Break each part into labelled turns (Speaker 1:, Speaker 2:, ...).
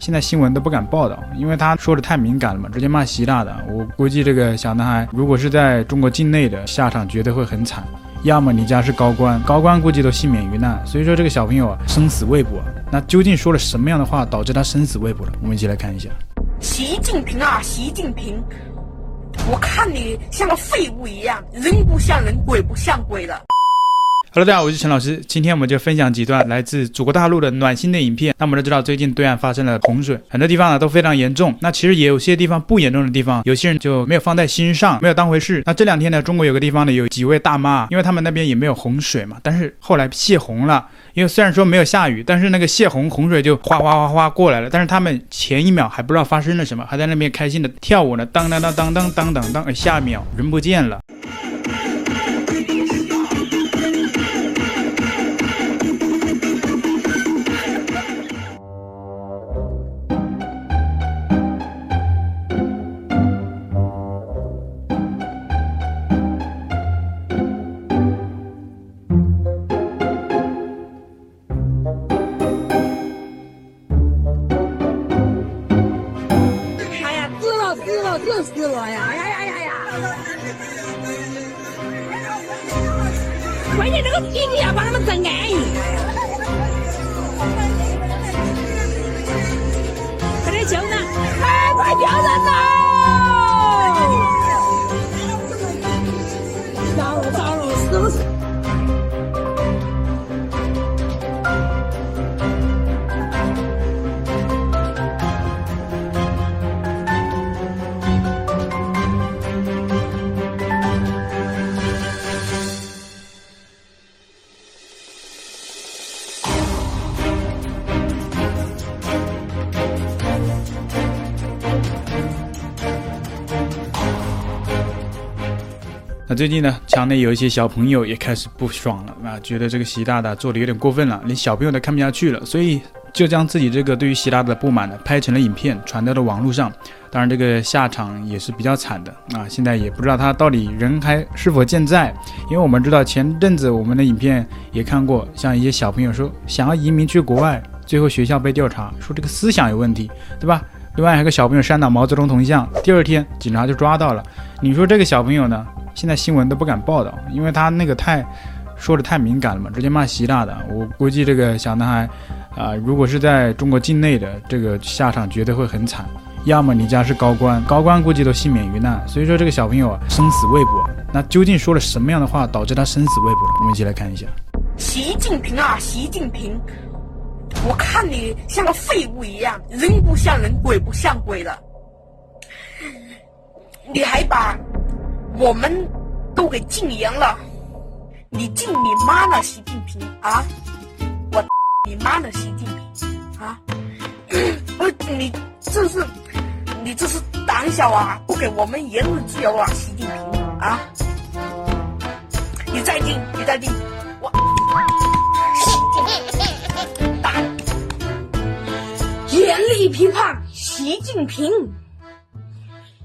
Speaker 1: 现在新闻都不敢报道，因为他说的太敏感了嘛，直接骂习大的。我估计这个小男孩如果是在中国境内的，下场绝对会很惨。要么你家是高官，高官估计都幸免于难。所以说这个小朋友啊，生死未卜。那究竟说了什么样的话，导致他生死未卜了？我们一起来看一下。
Speaker 2: 习近平啊，习近平，我看你像个废物一样，人不像人，鬼不像鬼的。
Speaker 1: Hello，大家好，我是陈老师。今天我们就分享几段来自祖国大陆的暖心的影片。那我们都知道，最近对岸发生了洪水，很多地方呢都非常严重。那其实也有些地方不严重的地方，有些人就没有放在心上，没有当回事。那这两天呢，中国有个地方呢有几位大妈，因为他们那边也没有洪水嘛，但是后来泄洪了。因为虽然说没有下雨，但是那个泄洪洪水就哗哗哗哗过来了。但是他们前一秒还不知道发生了什么，还在那边开心的跳舞呢，当当当当当当当当，下一秒人不见了。
Speaker 2: 死了呀！哎呀呀呀呀！关键这个一定要把他们整安
Speaker 1: 那最近呢，墙内有一些小朋友也开始不爽了啊，觉得这个习大大做的有点过分了，连小朋友都看不下去了，所以就将自己这个对于习大大的不满呢拍成了影片，传到了网络上。当然，这个下场也是比较惨的啊，现在也不知道他到底人还是否健在，因为我们知道前阵子我们的影片也看过，像一些小朋友说想要移民去国外，最后学校被调查说这个思想有问题，对吧？另外还有个小朋友煽导毛泽东铜像，第二天警察就抓到了，你说这个小朋友呢？现在新闻都不敢报道，因为他那个太说的太敏感了嘛，直接骂习大的。我估计这个小男孩啊、如果是在中国境内的，这个下场绝对会很惨。要么你家是高官，高官估计都幸免于难。所以说这个小朋友啊，生死未卜。那究竟说了什么样的话，导致他生死未卜？我们一起来看一下。
Speaker 2: 习近平啊，习近平，我看你像个废物一样，人不像人，鬼不像鬼的。你还把。我们都给禁言了，你禁你妈呢，习近平啊！我你妈呢，习近平啊！呃，你这是你这是胆小啊，不给我们言论自由啊，习近平啊！你再禁，你再禁，批判习近平，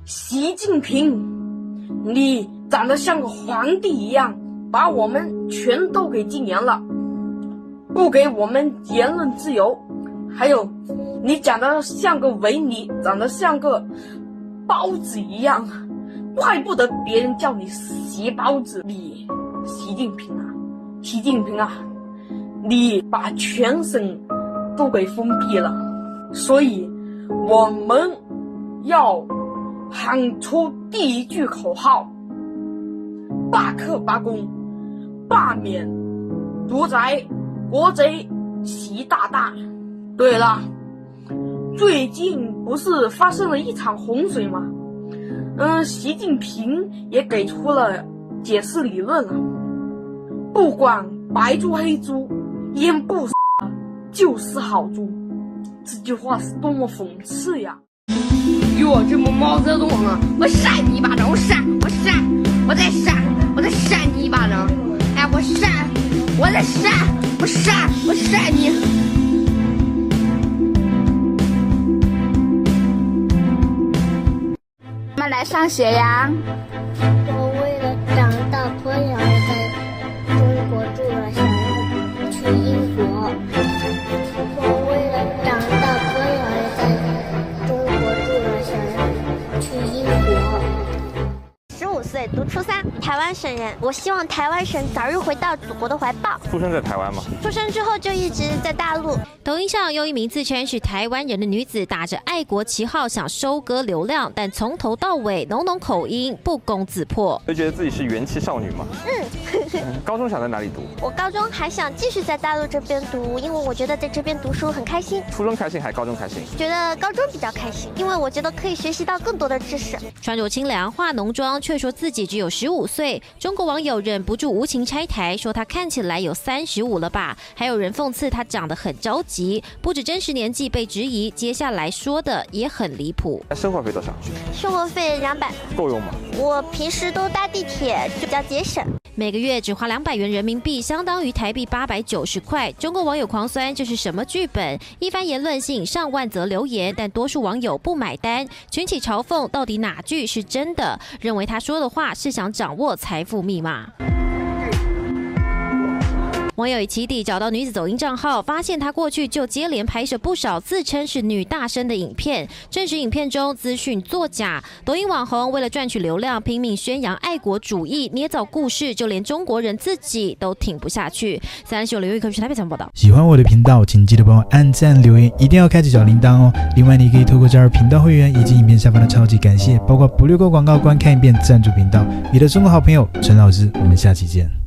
Speaker 2: 习近平。你长得像个皇帝一样，把我们全都给禁言了，不给我们言论自由。还有，你长得像个维尼，长得像个包子一样，怪不得别人叫你习包子。你，习近平啊，习近平啊，你把全省都给封闭了，所以我们要。喊出第一句口号：罢课罢工，罢免独裁国贼习大大。对了，最近不是发生了一场洪水吗？嗯，习近平也给出了解释理论了。不管白猪黑猪，淹不死就是好猪。这句话是多么讽刺呀！哟，这么毛泽东啊！我扇你一巴掌，我扇，我扇，我再扇，我再扇你一巴掌！哎，我扇，我再扇，我扇，我扇你！
Speaker 3: 我们来上学呀！
Speaker 4: 湾省人，我希望台湾省早日回到祖国的怀抱。
Speaker 5: 出生在台湾吗？
Speaker 4: 出生之后就一直在大陆。
Speaker 6: 抖音上有一名自称是台湾人的女子，打着爱国旗号想收割流量，但从头到尾浓浓口音，不攻自破。
Speaker 5: 会觉得自己是元气少女吗？
Speaker 4: 嗯。
Speaker 5: 高中想在哪里读？
Speaker 4: 我高中还想继续在大陆这边读，因为我觉得在这边读书很开心。
Speaker 5: 初中开心还是高中开心？
Speaker 4: 觉得高中比较开心，因为我觉得可以学习到更多的知识。
Speaker 6: 穿着清凉化浓妆，却说自己只有十五岁。中国网友忍不住无情拆台，说他看起来有三十五了吧？还有人讽刺他长得很着急，不止真实年纪被质疑，接下来说的也很离谱。
Speaker 5: 生活费多少？
Speaker 4: 生活费两百，
Speaker 5: 够用吗？
Speaker 4: 我平时都搭地铁，就比较节省。
Speaker 6: 每个月只花两百元人民币，相当于台币八百九十块。中国网友狂酸这是什么剧本？一番言论吸引上万则留言，但多数网友不买单，群起嘲讽到底哪句是真的？认为他说的话是想掌握财富密码。网友以起底找到女子抖音账号，发现她过去就接连拍摄不少自称是女大生的影片，证实影片中资讯作假。抖音网红为了赚取流量，拼命宣扬爱国主义，捏造故事，就连中国人自己都挺不下去。三十九留一口是台北怎么报道？
Speaker 1: 喜欢我的频道，请记得帮我按赞、留言，一定要开启小铃铛哦。另外，你可以透过加入频道会员以及影片下方的超级感谢，包括不略过广告、观看一遍赞助频道。你的中国好朋友陈老师，我们下期见。